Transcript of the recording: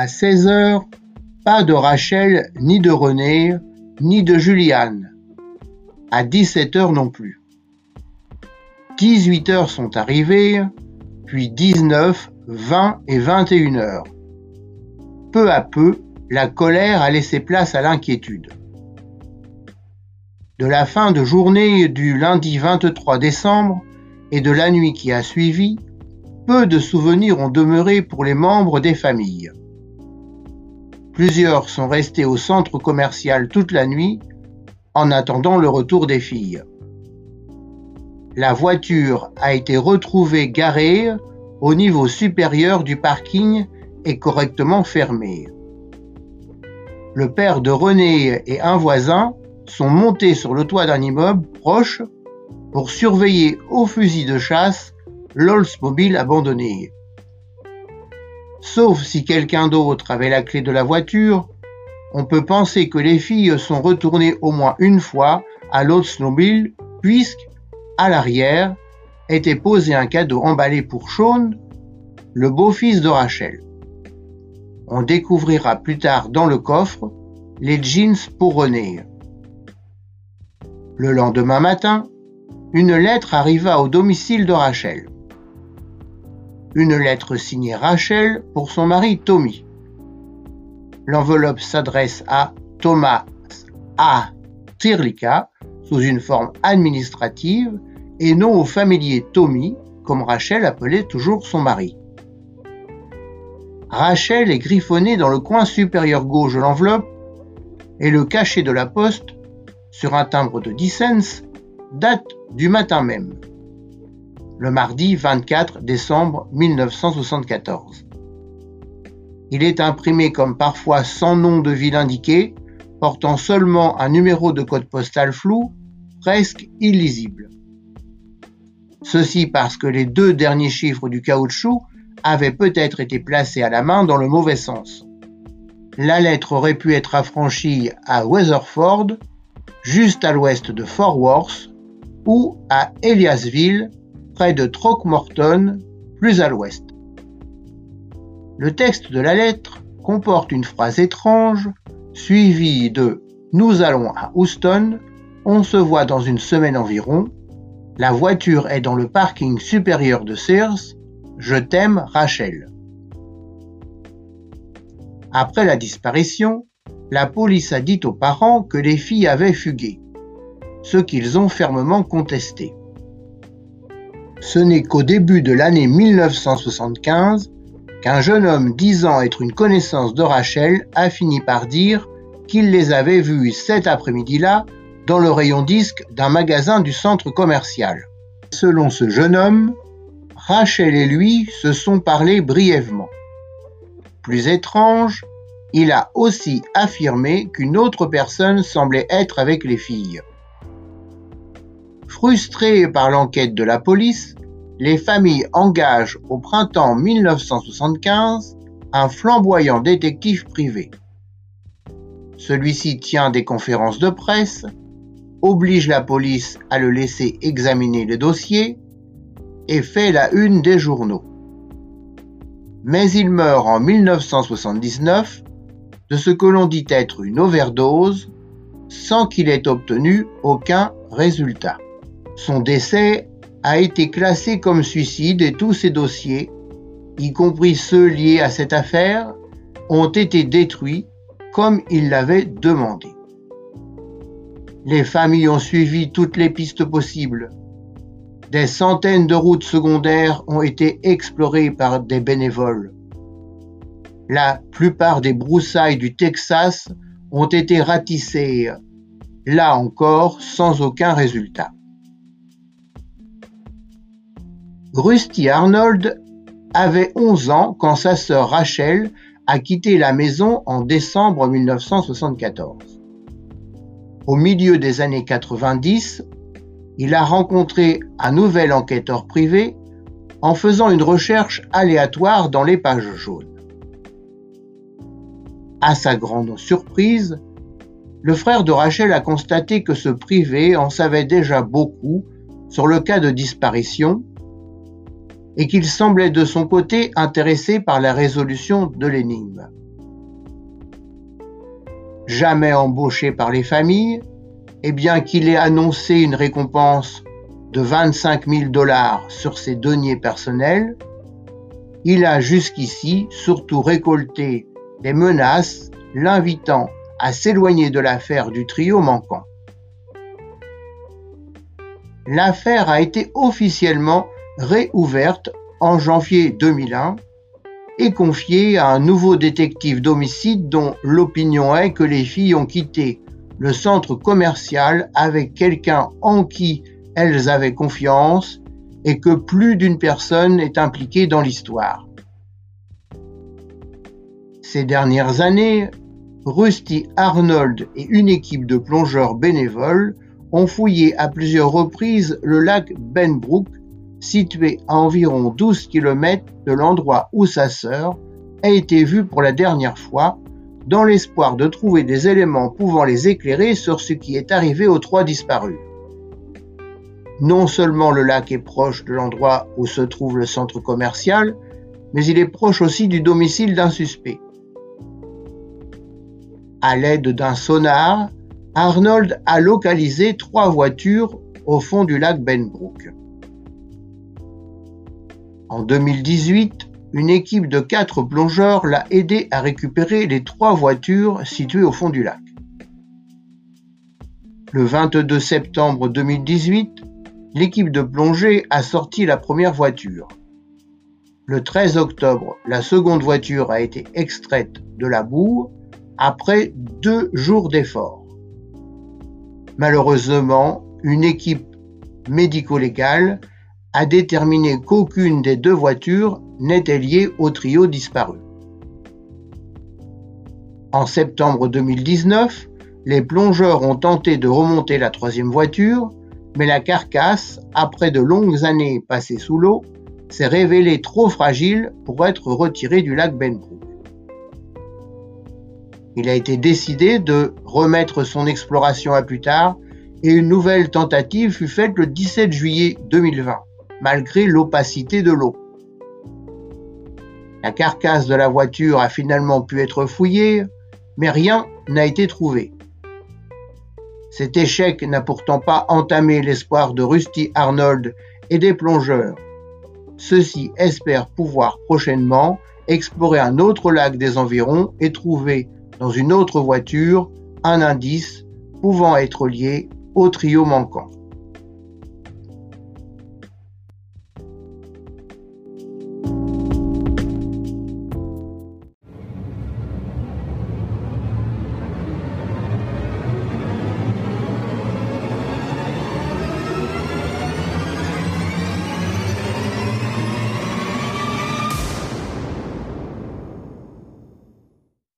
À 16 heures, pas de Rachel, ni de René, ni de Juliane. À 17 heures non plus. 18 heures sont arrivées, puis 19, 20 et 21 heures. Peu à peu, la colère a laissé place à l'inquiétude. De la fin de journée du lundi 23 décembre et de la nuit qui a suivi, peu de souvenirs ont demeuré pour les membres des familles. Plusieurs sont restés au centre commercial toute la nuit en attendant le retour des filles. La voiture a été retrouvée garée au niveau supérieur du parking et correctement fermée. Le père de René et un voisin sont montés sur le toit d'un immeuble proche pour surveiller au fusil de chasse l'Oldsmobile abandonné. Sauf si quelqu'un d'autre avait la clé de la voiture, on peut penser que les filles sont retournées au moins une fois à l'Oldsmobile puisque, à l'arrière, était posé un cadeau emballé pour Sean, le beau-fils de Rachel. On découvrira plus tard dans le coffre les jeans pour René. Le lendemain matin, une lettre arriva au domicile de Rachel une lettre signée Rachel pour son mari Tommy. L'enveloppe s'adresse à Thomas A. Tirlika sous une forme administrative et non au familier Tommy, comme Rachel appelait toujours son mari. Rachel est griffonnée dans le coin supérieur gauche de l'enveloppe et le cachet de la poste, sur un timbre de 10 cents, date du matin même le mardi 24 décembre 1974. Il est imprimé comme parfois sans nom de ville indiqué, portant seulement un numéro de code postal flou, presque illisible. Ceci parce que les deux derniers chiffres du caoutchouc avaient peut-être été placés à la main dans le mauvais sens. La lettre aurait pu être affranchie à Weatherford, juste à l'ouest de Fort Worth, ou à Eliasville, près de Throckmorton, plus à l'ouest. Le texte de la lettre comporte une phrase étrange, suivie de Nous allons à Houston, on se voit dans une semaine environ, la voiture est dans le parking supérieur de Sears, je t'aime Rachel. Après la disparition, la police a dit aux parents que les filles avaient fugué, ce qu'ils ont fermement contesté. Ce n'est qu'au début de l'année 1975 qu'un jeune homme disant être une connaissance de Rachel a fini par dire qu'il les avait vues cet après-midi-là dans le rayon disque d'un magasin du centre commercial. Selon ce jeune homme, Rachel et lui se sont parlé brièvement. Plus étrange, il a aussi affirmé qu'une autre personne semblait être avec les filles. Frustrés par l'enquête de la police, les familles engagent au printemps 1975 un flamboyant détective privé. Celui-ci tient des conférences de presse, oblige la police à le laisser examiner le dossier et fait la une des journaux. Mais il meurt en 1979 de ce que l'on dit être une overdose sans qu'il ait obtenu aucun résultat. Son décès a été classé comme suicide et tous ses dossiers, y compris ceux liés à cette affaire, ont été détruits comme il l'avait demandé. Les familles ont suivi toutes les pistes possibles. Des centaines de routes secondaires ont été explorées par des bénévoles. La plupart des broussailles du Texas ont été ratissées, là encore sans aucun résultat. Rusty Arnold avait 11 ans quand sa sœur Rachel a quitté la maison en décembre 1974. Au milieu des années 90, il a rencontré un nouvel enquêteur privé en faisant une recherche aléatoire dans les pages jaunes. À sa grande surprise, le frère de Rachel a constaté que ce privé en savait déjà beaucoup sur le cas de disparition et qu'il semblait de son côté intéressé par la résolution de l'énigme. jamais embauché par les familles, et bien qu'il ait annoncé une récompense de 25 000 dollars sur ses deniers personnels, il a jusqu'ici surtout récolté des menaces l'invitant à s'éloigner de l'affaire du trio manquant. L'affaire a été officiellement réouverte en janvier 2001 et confiée à un nouveau détective d'homicide dont l'opinion est que les filles ont quitté le centre commercial avec quelqu'un en qui elles avaient confiance et que plus d'une personne est impliquée dans l'histoire. Ces dernières années, Rusty Arnold et une équipe de plongeurs bénévoles ont fouillé à plusieurs reprises le lac Benbrook, situé à environ 12 km de l'endroit où sa sœur a été vue pour la dernière fois, dans l'espoir de trouver des éléments pouvant les éclairer sur ce qui est arrivé aux trois disparus. Non seulement le lac est proche de l'endroit où se trouve le centre commercial, mais il est proche aussi du domicile d'un suspect. À l'aide d'un sonar, Arnold a localisé trois voitures au fond du lac Benbrook. En 2018, une équipe de quatre plongeurs l'a aidé à récupérer les trois voitures situées au fond du lac. Le 22 septembre 2018, l'équipe de plongée a sorti la première voiture. Le 13 octobre, la seconde voiture a été extraite de la boue après deux jours d'efforts. Malheureusement, une équipe médico-légale a déterminé qu'aucune des deux voitures n'était liée au trio disparu. En septembre 2019, les plongeurs ont tenté de remonter la troisième voiture, mais la carcasse, après de longues années passées sous l'eau, s'est révélée trop fragile pour être retirée du lac Benbrook. Il a été décidé de remettre son exploration à plus tard et une nouvelle tentative fut faite le 17 juillet 2020, malgré l'opacité de l'eau. La carcasse de la voiture a finalement pu être fouillée, mais rien n'a été trouvé. Cet échec n'a pourtant pas entamé l'espoir de Rusty Arnold et des plongeurs. Ceux-ci espèrent pouvoir prochainement explorer un autre lac des environs et trouver dans une autre voiture un indice pouvant être lié au trio manquant.